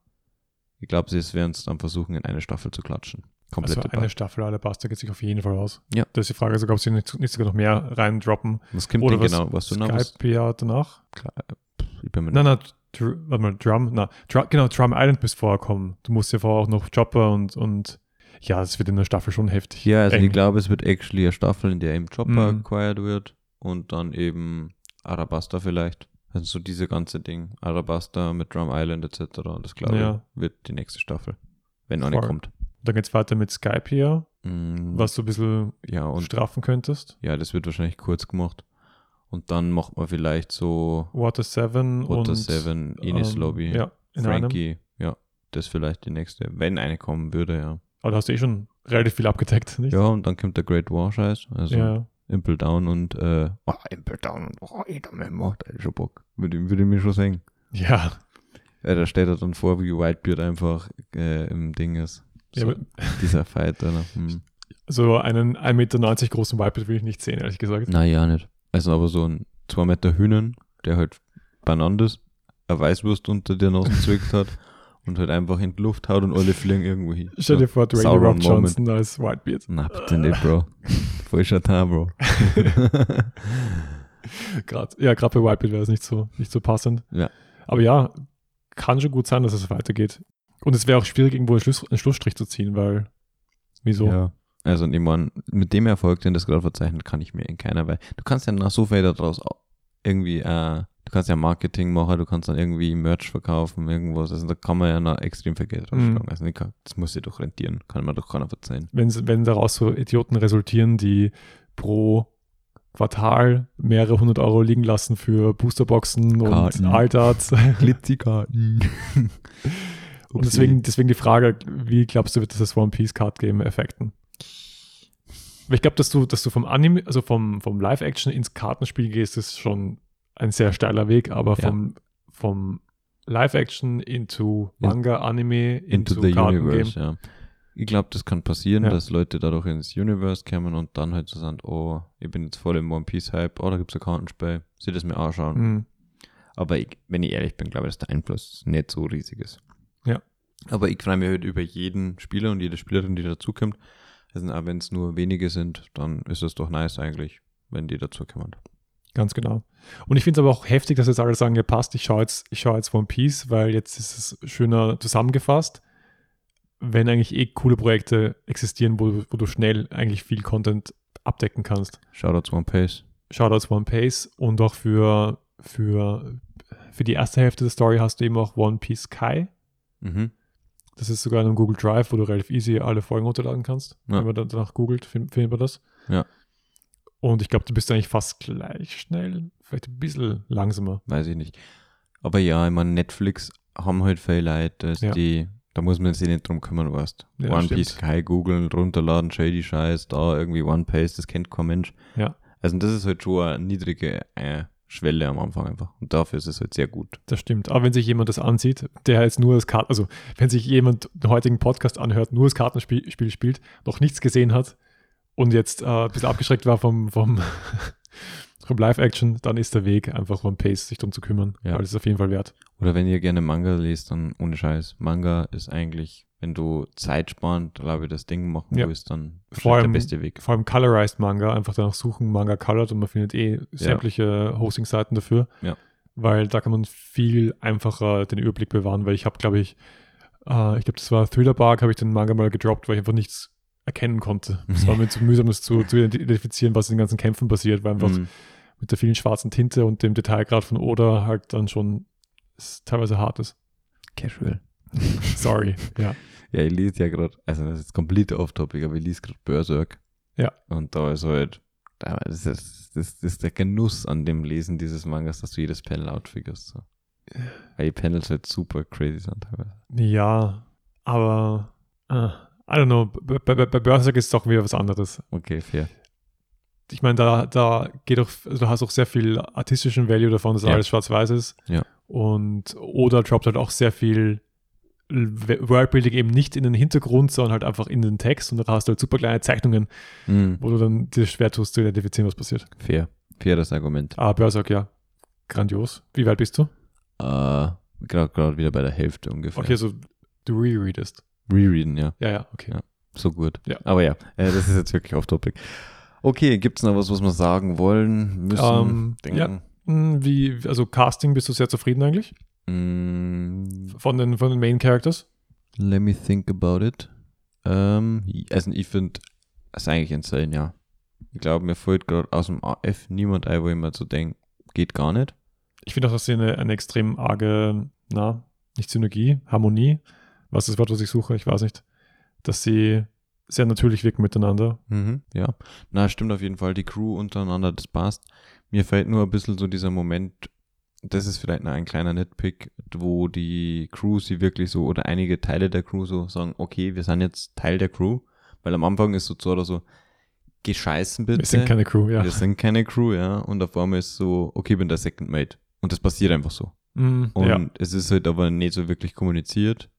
Ich glaube, sie werden es dann versuchen, in eine Staffel zu klatschen. Komplett Also eine Staffel Alabasta geht sich auf jeden Fall aus. Ja. Das ist die Frage, sogar, ob sie nicht, nicht sogar noch mehr reindroppen. Was kommt Oder denn was genau? Was du noch? Skype ja danach? Klar, ich bin mir Nein, nein, Dr warte mal, Drum, na, Drum, genau, Drum Island bis vorher kommen. Du musst ja vorher auch noch Chopper und, und ja, das wird in der Staffel schon heftig. Ja, also eng. ich glaube, es wird actually eine Staffel, in der eben Chopper Mhm. acquired wird und dann eben Arabasta vielleicht. Also so diese ganze Ding. Arabasta mit Drum Island etc. Das glaube Ja. ich wird die nächste Staffel. Wenn noch Voll. kommt. Dann geht's weiter mit Skype hier, Mm, was du ein bisschen Ja, und straffen könntest. ja, das wird wahrscheinlich kurz gemacht. Und dann macht man vielleicht so Water 7 Water und 7, Ines ähm, Lobby, Ja, in einem. Frankie. Ja, das vielleicht die nächste. Wenn eine kommen würde, ja. Aber da hast du eh schon relativ viel abgedeckt, nicht? Ja, und dann kommt der Great War Scheiß. Also ja. Impel Down und äh, oh, Impel Down und oh, mehr macht ey, schon Bock. Würde, würde ich mir schon sagen. Ja, Äh, da steht er dann vor, wie Whitebeard einfach äh, im Ding ist. ja So, aber dieser Fight, oder? Hm. so einen 1,90 Meter großen Viper will ich nicht sehen, ehrlich gesagt. Nein, ja nicht. Also aber so ein 2 Meter Hühnen, der halt beieinander ist, eine Weißwurst unter der Nase zwickt hat und halt einfach in die Luft haut und alle fliegen irgendwo hin. Stell dir vor, Dwayne Rock. Johnson als Whitebeard. Na, bitte nicht, Bro. Voll Schatan, Bro. Grad, ja, gerade bei Whitebeard wäre es nicht so, nicht so passend. Ja. Aber ja, kann schon gut sein, dass es weitergeht. Und es wäre auch schwierig, irgendwo einen, Schluss, einen Schlussstrich zu ziehen, weil, wieso? Ja. Also, ich meine, mit dem Erfolg, den das gerade verzeichnet, kann ich mir in keiner Weise. Du kannst ja nach so viel daraus au- irgendwie, äh, du kannst ja Marketing machen, du kannst dann irgendwie Merch verkaufen, irgendwas. Also, da kann man ja noch extrem viel Geld Mhm. rausschlagen. Also, ich kann, das muss ja doch rentieren. Kann man doch keiner verzeihen. Wenn, wenn daraus so Idioten resultieren, die pro Quartal mehrere hundert Euro liegen lassen für Boosterboxen Karten. und Altarts. Glitzikarten. und deswegen, deswegen die Frage, wie glaubst du, wird das das One Piece Card Game effekten? Ich glaube, dass du, dass du vom Anime, also vom, vom Live-Action ins Kartenspiel gehst, ist schon ein sehr steiler Weg, aber Ja. vom, vom Live-Action into In- Manga, Anime, Into into, the. Universe, ja. Ich glaube, das kann passieren, Ja. dass Leute dadurch ins Universe kommen und dann halt so sind, oh, ich bin jetzt voll im One Piece Hype, oh, da gibt's ein Kartenspiel, sie das mir anschauen. Mhm. Aber ich, wenn ich ehrlich bin, glaube ich, dass der Einfluss nicht so riesig ist. Ja. Aber ich freue mich halt über jeden Spieler und jede Spielerin, die dazukommt. Also auch wenn es nur wenige sind, dann ist es doch nice eigentlich, wenn die dazukommen. Ganz genau. Und ich finde es aber auch heftig, dass jetzt alle sagen, ja passt, ich schaue jetzt, ich schaue jetzt One Piece, weil jetzt ist es schöner zusammengefasst, wenn eigentlich eh coole Projekte existieren, wo, wo du schnell eigentlich viel Content abdecken kannst. Shoutouts One Pace. Shoutouts One Piece und auch für, für, für die erste Hälfte der Story hast du eben auch One Piece Kai. Mhm. Das ist sogar in einem Google Drive, wo du relativ easy alle Folgen runterladen kannst. Ja. Wenn man danach googelt, fin- findet man das. Ja. Und ich glaube, du bist eigentlich fast gleich schnell, vielleicht ein bisschen langsamer. Weiß ich nicht. Aber ja, ich meine, Netflix haben halt viele Leute, dass Ja. die, da muss man sich nicht drum kümmern, weißt Ja, One stimmt. Piece Kai googeln, runterladen, shady Scheiß, da irgendwie One Piece, das kennt kein Mensch. Ja. Also das ist halt schon eine niedrige äh, Schwelle am Anfang einfach. Und dafür ist es halt sehr gut. Das stimmt. Aber wenn sich jemand das ansieht, der jetzt nur das Karten, also wenn sich jemand den heutigen Podcast anhört, nur das Kartenspiel Spiel spielt, noch nichts gesehen hat und jetzt äh, ein bisschen abgeschreckt war vom, vom, vom Live-Action, dann ist der Weg einfach One Pace, sich drum zu kümmern. Ja. Weil es ist auf jeden Fall wert. Oder wenn ihr gerne Manga lest, dann ohne Scheiß. Manga ist eigentlich, wenn du zeitsparend, glaube ich, das Ding machen Ja. willst, dann Vor allem- der beste Weg. Vor allem Colorized Manga, einfach danach suchen, Manga Colored und man findet eh sämtliche Hosting-Seiten dafür. Ja. Weil da kann man viel einfacher den Überblick bewahren, weil ich habe, glaube ich, äh, ich glaube, das war Thriller Bark, habe ich den Manga mal gedroppt, weil ich einfach nichts erkennen konnte. Es war mir zu mühsam, das zu, zu identifizieren, was in den ganzen Kämpfen passiert, weil einfach Mhm. mit der vielen schwarzen Tinte und dem Detailgrad von Oda halt dann schon teilweise hart ist. Casual. Sorry. ja. Ja, ich lese ja gerade, also das ist komplett off-topic, aber ich lese gerade Berserk. Ja. Und da ist halt, da- das ist, das, das ist der Genuss an dem Lesen dieses Mangas, dass du jedes Panel outfigurst. So. Weil die Panels halt super crazy sind teilweise. Ja, aber äh, I don't know, bei, bei, bei Berserk ist es doch wieder was anderes. Okay, fair. ich meine, da, da geht auch, also du hast auch sehr viel artistischen Value davon, dass Ja. alles schwarz-weiß ist. Ja. Und Oda droppt halt auch sehr viel Worldbuilding eben nicht in den Hintergrund, sondern halt einfach in den Text und da hast du halt super kleine Zeichnungen, Mhm. wo du dann dir schwer tust zu identifizieren, was passiert. Fair. Faires Argument. Ah, Berserk, ja. Grandios. Wie weit bist du? Äh, Gerade gerade wieder bei der Hälfte ungefähr. Okay, also du rereadest. Rereaden, ja. Ja, ja, okay. Ja. So gut. Ja. Aber ja, äh, das ist jetzt wirklich off topic. Okay, gibt es noch was, was wir sagen wollen, müssen, Ähm, denken? ja. Hm, Wie, also Casting, bist du sehr zufrieden eigentlich? Mm, Von den, von den Main Characters? let me think about it. Ähm, also ich finde, es ist eigentlich insane, ja. Ich glaube, mir fällt gerade aus dem AF niemand ein, wo ich mir so denke, geht gar nicht. Ich finde auch, dass sie eine, eine extrem arge, na, nicht Synergie, Harmonie, was ist das Wort, was ich suche, ich weiß nicht, dass sie sehr natürlich wirken miteinander. Mhm, ja. Na, stimmt auf jeden Fall. Die Crew untereinander, das passt. Mir fällt nur ein bisschen so dieser Moment, das ist vielleicht noch ein kleiner Nitpick, wo die Crew sie wirklich so, oder einige Teile der Crew so sagen, okay, wir sind jetzt Teil der Crew. Weil am Anfang ist so so oder so, gescheißen bitte. Wir sind keine Crew, ja. Wir sind keine Crew, ja. Und auf einmal ist so, okay, ich bin der Second Mate. Und das passiert einfach so. Mm, Und ja. es ist halt aber nicht so wirklich kommuniziert.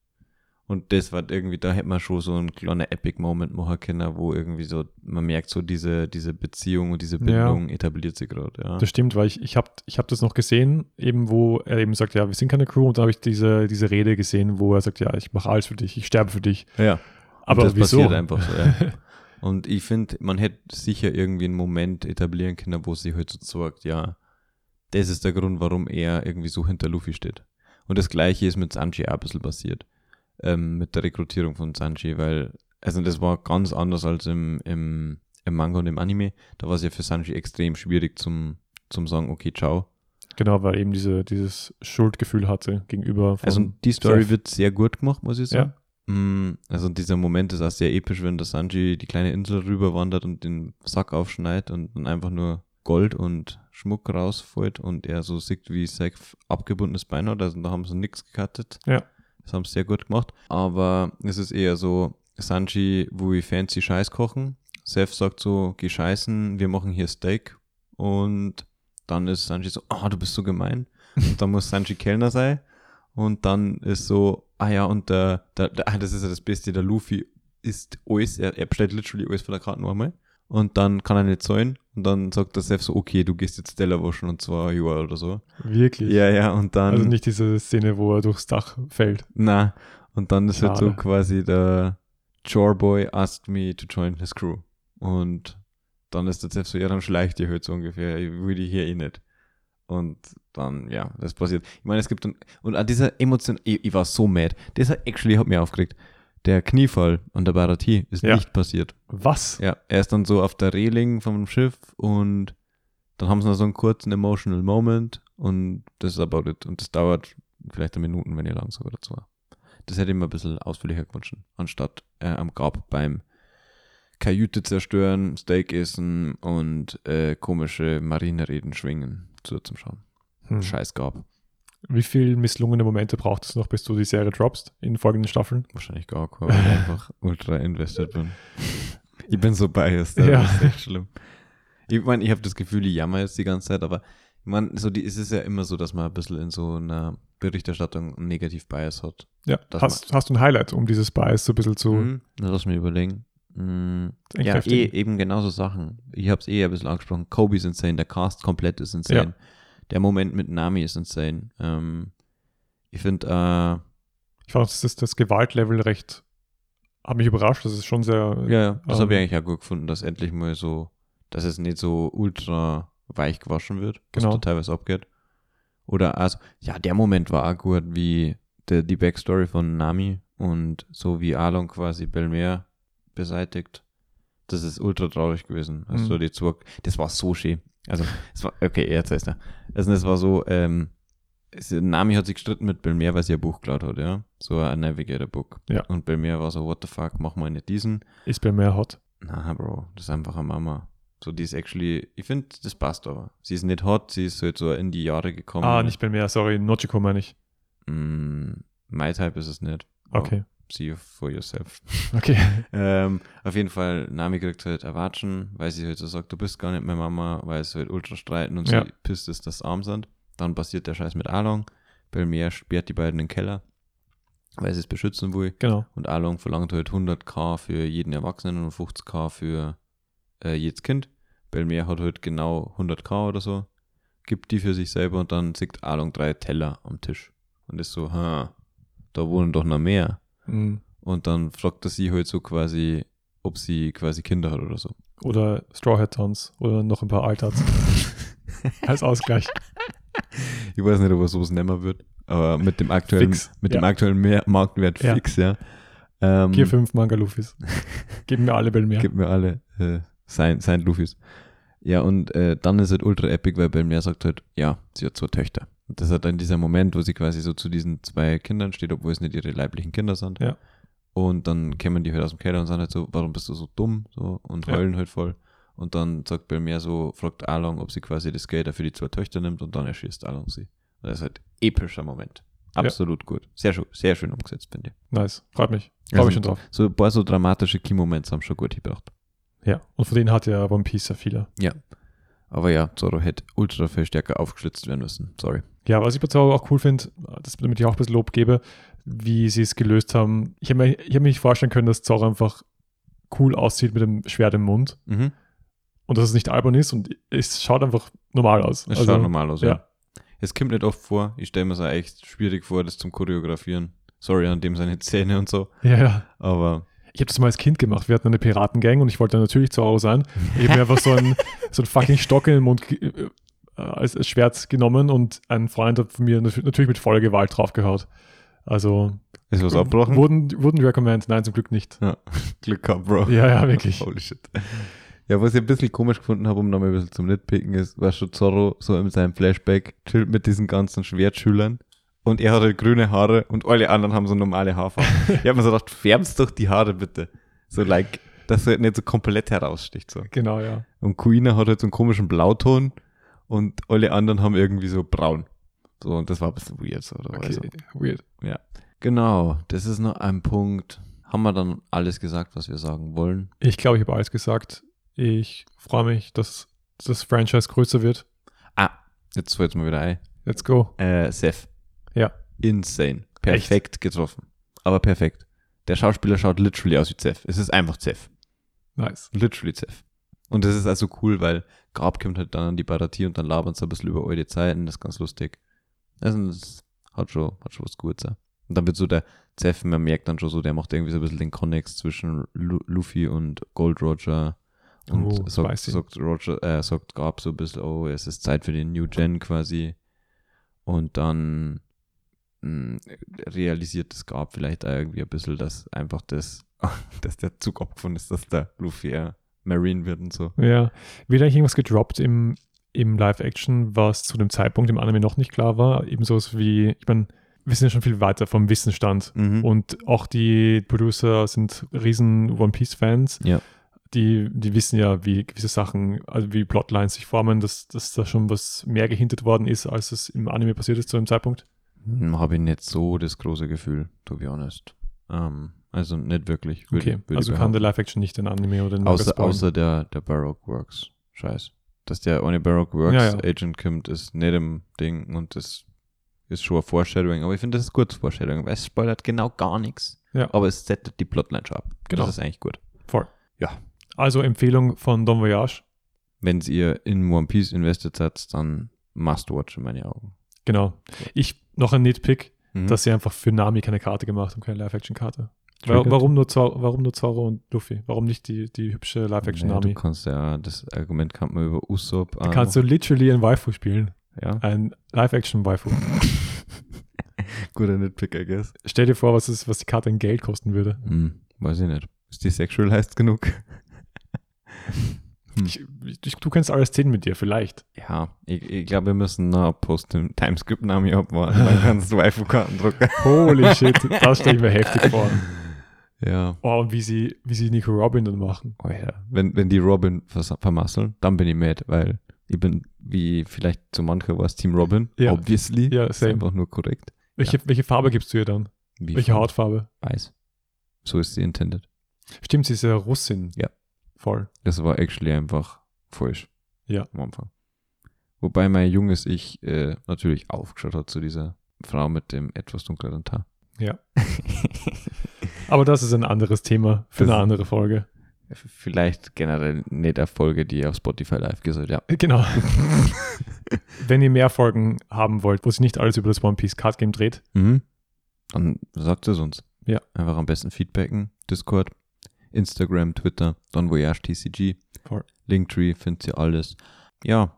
Und das war irgendwie, da hätte man schon so einen kleinen Epic-Moment machen können, wo irgendwie so, man merkt so diese, diese Beziehung und diese Bindung etabliert sich gerade, ja. Das stimmt, weil ich, ich habe ich hab das noch gesehen, eben wo er eben sagt, ja, wir sind keine Crew und da habe ich diese, diese Rede gesehen, wo er sagt, ja, ich mache alles für dich, ich sterbe für dich. Ja. Aber und das wieso? passiert einfach so, ja. Und ich finde, man hätte sicher irgendwie einen Moment etablieren können, wo sie halt so sagt, ja, das ist der Grund, warum er irgendwie so hinter Luffy steht. Und das gleiche ist mit Sanji auch ein bisschen passiert. Ähm, mit der Rekrutierung von Sanji, weil, also das war ganz anders als im, im, im Manga und im Anime. Da war es ja für Sanji extrem schwierig zum, zum sagen, okay, ciao. Genau, weil er eben diese, dieses Schuldgefühl hatte gegenüber Also die Story Seth. wird sehr gut gemacht, muss ich sagen. Mm, Also dieser Moment ist auch sehr episch, wenn der Sanji die kleine Insel rüberwandert und den Sack aufschneidet und dann einfach nur Gold und Schmuck rausfällt und er so sieht, wie Zack abgebundenes Bein hat. Also da haben sie nichts gecuttet. Ja. Das haben sie sehr gut gemacht. Aber es ist eher so, Sanji, wo wir fancy Scheiß kochen. Seth sagt so, geh scheißen, wir machen hier Steak. Und dann ist Sanji so, ah, du bist so gemein. Und dann muss Sanji Kellner sein. Und dann ist so, ah ja, und der, der, der ah, das ist ja das Beste, der Luffy isst alles, er, er bestellt literally alles von der Karte nochmal. Und dann kann er nicht zahlen. Und dann sagt der Seth so, okay, du gehst jetzt Teller waschen und zwar ein Jahr oder so. Wirklich. Ja, ja, und dann. Also nicht diese Szene, wo er durchs Dach fällt. Na, und dann ist halt so Schade. quasi der Choreboy asked me to join his crew. Und dann ist der Seth so, ja, dann schleicht ihr halt so ungefähr, ich will die hier eh nicht. Und dann, ja, das passiert. Ich meine, es gibt dann, und an dieser Emotion, ich, ich war so mad. Das hat actually hat mir aufgeregt. Der Kniefall an der Baratie ist Ja. nicht passiert. Was? Ja, er ist dann so auf der Reling vom Schiff und dann haben sie noch so einen kurzen emotional Moment und das ist about it. Und das dauert vielleicht eine Minuten, wenn ihr lang sogar dazu war. Das hätte ich mir ein bisschen ausführlicher gewünscht, anstatt äh, am Grab beim Kajüte zerstören, Steak essen und äh, komische Marinereden schwingen zu zum Schauen. Hm. Scheiß Grab. Wie viele misslungene Momente braucht es noch, bis du die Serie droppst in folgenden Staffeln? Wahrscheinlich gar kein, weil ich einfach ultra invested bin. Ich bin so biased, Ja. das ist echt schlimm. Ich meine, ich habe das Gefühl, ich jammer jetzt die ganze Zeit, aber ich meine, so die, es ist ja immer so, dass man ein bisschen in so einer Berichterstattung einen Negativ-Bias hat. Ja. Hast, hast du ein Highlight, um dieses Bias so ein bisschen zu Mhm. Lass mich überlegen. Mm, ja, eh, eben genauso Sachen. Ich habe es eh ein bisschen angesprochen. Kobe ist insane, der Cast komplett ist insane. Ja. Der Moment mit Nami ist insane. Ähm, ich finde, äh, Ich fand das, das, das Gewaltlevel recht, hat mich überrascht. Das ist schon sehr, Ja, das Ähm, habe ich eigentlich auch gut gefunden, dass endlich mal so, dass es nicht so ultra weich gewaschen wird, was Genau. da teilweise abgeht. Oder also, ja, der Moment war auch gut, wie der, die Backstory von Nami und so wie Alon quasi Belmer beseitigt. Das ist ultra traurig gewesen. Also Mhm. die zwei, das war so schön. Also, es war, okay, jetzt heißt er. Also, es war so, ähm, Nami hat sich gestritten mit Belmer, weil sie ein Buch geklaut hat, ja. So ein Navigator-Book. Ja. Und Belmer war so, what the fuck, mach mal nicht diesen. ist bei mehr hot. Na, Bro, das ist einfach eine Mama. So, die ist actually, ich finde, das passt aber. Sie ist nicht hot, sie ist halt so in die Jahre gekommen. Ah, nicht bei mehr, sorry, Nochiko meine ich. Mm, my Type ist es nicht. Okay. See you for yourself. Okay. ähm, auf jeden Fall, Nami kriegt halt Erwatschen, weil sie halt so sagt, du bist gar nicht mehr Mama, weil sie halt ultra streiten und Ja. sie pisst ist, dass sie arm sind. Dann passiert der Scheiß mit Along. Belmer sperrt die beiden in den Keller, weil sie es beschützen will. Genau. Und Along verlangt halt 100k für jeden Erwachsenen und 50k für äh, jedes Kind. Belmer hat halt genau 100k oder so, gibt die für sich selber und dann sieht Along drei Teller am Tisch. Und ist so, ha, da wohnen doch noch mehr. Mhm. Und dann fragt er sie halt so quasi, ob sie quasi Kinder hat oder so. Oder Straw Hat Tons oder noch ein paar Altats. Als Ausgleich. Ich weiß nicht, ob er sowas nehmen wird, aber mit dem aktuellen, Fix, mit ja. dem aktuellen Mehr Marktwert Ja. fix, ja. Ähm, Gear 5 Manga Luffys. Geben mir alle Bell mehr. Gib mir alle äh, sein, sein Luffys. Ja, und äh, dann ist es ultra epic, weil Belmer sagt halt, ja, sie hat zwei Töchter. Und das hat dann dieser Moment, wo sie quasi so zu diesen zwei Kindern steht, obwohl es nicht ihre leiblichen Kinder sind. Ja. Und dann kämen die halt aus dem Keller und sagen halt so, warum bist du so dumm? So, und Ja. heulen halt voll. Und dann sagt Belmer so, fragt Along, ob sie quasi das Geld für die zwei Töchter nimmt und dann erschießt Along sie. Und das ist halt epischer Moment. Absolut gut. Sehr schön, sehr schön umgesetzt, finde ich. Nice. Freut mich. Freue Also- mich schon drauf. So ein paar so dramatische Key-Moments haben schon gut gebracht. Ja. Und von denen hat ja One Piece sehr viele. Ja. Aber ja, Zoro hätte ultra viel stärker aufgeschlitzt werden müssen. Sorry. Ja, was ich bei Zauber auch cool finde, damit ich auch ein bisschen Lob gebe, wie sie es gelöst haben. Ich habe mir, ich hab mir nicht vorstellen können, dass Zorro einfach cool aussieht mit dem Schwert im Mund Mhm. und dass es nicht albern ist und es schaut einfach normal aus. Es Also, schaut normal aus, ja. ja. Es kommt nicht oft vor. Ich stelle mir es auch echt schwierig vor, das zum Choreografieren. Sorry an dem seine Zähne und so. Ja, ja. Aber Ich habe das mal als Kind gemacht. Wir hatten eine Piratengang und ich wollte natürlich Zorro sein. Ich habe mir einfach so einen, so einen fucking Stock in den Mund ge- äh, als, als Schwert genommen und ein Freund hat von mir nat- natürlich mit voller Gewalt draufgehaut. Also ist was abgebrochen? wurden, wurden recommend, nein, zum Glück nicht. Ja. Glück gehabt, Bro. Ja, ja, wirklich. Holy shit. Ja, was ich ein bisschen komisch gefunden habe, um nochmal ein bisschen zum Nitpicken, ist, war schon Zorro so in seinem Flashback chillt mit diesen ganzen Schwertschülern und er hat halt grüne Haare und alle anderen haben so normale Haarfarben. ich habe mir so gedacht, färbst doch die Haare bitte. So like, dass er nicht so komplett heraussticht. So. Genau, ja. Und Kuina hat halt so einen komischen Blauton und alle anderen haben irgendwie so braun. So, und das war ein bisschen weird. So, oder Okay, also. weird. Genau, das ist noch ein Punkt. Haben wir dann alles gesagt, was wir sagen wollen? Ich glaube, ich habe alles gesagt. Ich freue mich, dass das Franchise größer wird. Ah, jetzt fällt mir wieder ein. Let's go. Äh, Seth. Ja. Insane. Perfekt getroffen. Aber perfekt. Der Schauspieler schaut literally aus wie Seth. Es ist einfach Seth. Nice. Literally Seth. Und das ist also cool, weil Grab kommt halt dann an die Baratie und dann labern sie ein bisschen über alte Zeiten. Das ist ganz lustig. Also das hat schon, hat schon was Gutes. ja. Und dann wird so der Seth, man merkt dann schon so, der macht irgendwie so ein bisschen den Connex zwischen Lu Luffy und Gold Roger. Und Oh, sagt, sagt Roger, äh, sagt Grab so ein bisschen, oh, es ist Zeit für den New Gen quasi. Und dann mh, realisiert das Grab vielleicht irgendwie ein bisschen, dass einfach das, dass der Zug abgefunden ist, dass der Luffy ja Marine wird und so. Ja. Wird eigentlich irgendwas gedroppt im, im Live-Action, was zu dem Zeitpunkt im Anime noch nicht klar war? Ebenso wie, ich meine, wir sind ja schon viel weiter vom Wissensstand. Mhm. Und auch die Producer sind riesen One Piece-Fans. Ja. Die, die wissen ja, wie gewisse Sachen, also wie Plotlines sich formen, dass, dass da schon was mehr gehintet worden ist, als es im Anime passiert ist zu dem Zeitpunkt. Habe ich nicht so das große Gefühl, to be honest. Ähm, also nicht wirklich. würd Okay, ich- würd also kann der. Live-Action nicht den Anime oder den Manga außer, außer der, der Baroque Works. Scheiß. Dass der ohne Baroque Works Ja, ja. Agent kommt, ist nicht im Ding und das ist schon ein Foreshadowing. Aber ich finde, das ist gut Foreshadowing, weil es spoilert genau gar nichts. Ja. Aber es settet die Plotline schon ab. Genau. Das ist eigentlich gut. Voll. Ja. Also Empfehlung von Don Voyage. Wenn ihr in One Piece investiert seid, dann must watch in meine Augen. Genau. Ich noch ein Nitpick, Mhm. dass sie einfach für Nami keine Karte gemacht haben, keine Live-Action-Karte. Triggered. Wa- Warum nur, Zoro, warum nur Zoro und Luffy? Warum nicht die, die hübsche Live-Action Naja, du kannst ja, das Argument kann man über Usopp Da kannst du literally ein Waifu spielen. ja. Ein Live-Action-Waifu. Guter Nitpick, I guess. Stell dir vor, was, ist, was die Karte in Geld kosten würde. Hm, weiß ich nicht. Ist die sexualized genug? Hm. Ich, ich, du kennst alle Szenen mit dir, vielleicht. Ja, ich, ich glaube, wir müssen noch Post im Timescript-Nami abwarten. Dann kannst du Waifu-Karten drucken. Holy shit, das stelle ich mir heftig vor. Ja. Oh, und wie sie, wie sie Nico Robin dann machen. Oh ja. Wenn, wenn die Robin vermasseln, dann bin ich mad, weil ich bin, wie vielleicht zu mancher war es Team Robin. Ja. Obviously. Ja, Ist same. einfach nur korrekt. Welche, welche Farbe gibst du ihr dann? Wie Welche von Hautfarbe? Weiß. So ist sie intended. Stimmt, sie ist ja Russin. Ja. Voll. Das war actually einfach falsch. Ja. Am Anfang. Wobei mein junges Ich äh, natürlich aufgeschaut hat zu dieser Frau mit dem etwas dunkleren Haar. Ja. Aber das ist ein anderes Thema für Das- eine andere Folge. Vielleicht generell nicht eine Folge, die auf Spotify live gesagt, ja. Genau. Wenn ihr mehr Folgen haben wollt, wo sich nicht alles über das One Piece Card Game dreht, Mhm. Dann sagt es uns. Ja. Einfach am besten feedbacken. Discord, Instagram, Twitter, Don Voyage TCG, Voll. Linktree, findet ihr alles. Ja.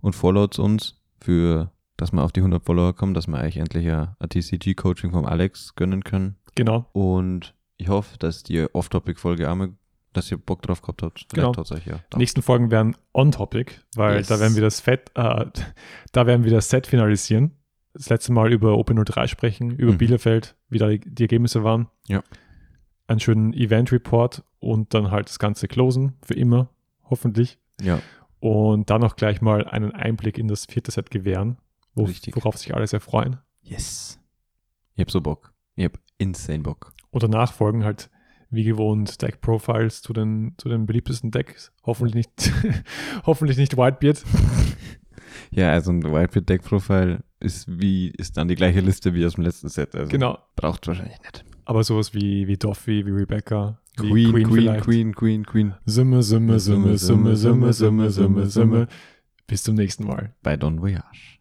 Und followt uns für, dass wir auf die 100 Follower kommen, dass wir euch endlich ein, ein TCG-Coaching vom Alex gönnen können. genau. Und ich hoffe, dass die Off-Topic-Folge einmal, dass ihr Bock drauf gehabt habt. Genau. Vielleicht euch ja. Die nächsten Folgen werden on-topic, weil Yes. da werden wir das Fett, äh, da werden wir das Set finalisieren. Das letzte Mal über OP03 sprechen, über Mhm. Bielefeld, wie da die, die Ergebnisse waren. Ja. Einen schönen Event-Report und dann halt das Ganze closen, für immer, hoffentlich. Ja. Und dann noch gleich mal einen Einblick in das vierte Set gewähren, wo, Richtig. worauf sich alle sehr freuen. Yes. Ich hab so Bock. Ich hab insane Bock. Und danach folgen halt wie gewohnt Deck-Profiles zu den, zu den beliebtesten Decks. Hoffentlich nicht, hoffentlich nicht Whitebeard. Ja, also ein Whitebeard Deck Profile ist wie, ist dann die gleiche Liste wie aus dem letzten Set. Also Genau. Braucht wahrscheinlich nicht. Aber sowas wie, wie Doffy, wie Rebecca, wie Queen, Queen, Queen, vielleicht. Queen, Queen, Queen. Summe, Summe, Summe, Summe, Summe, Summe, Summe, Summe. Bis zum nächsten Mal. Bei Don Voyage.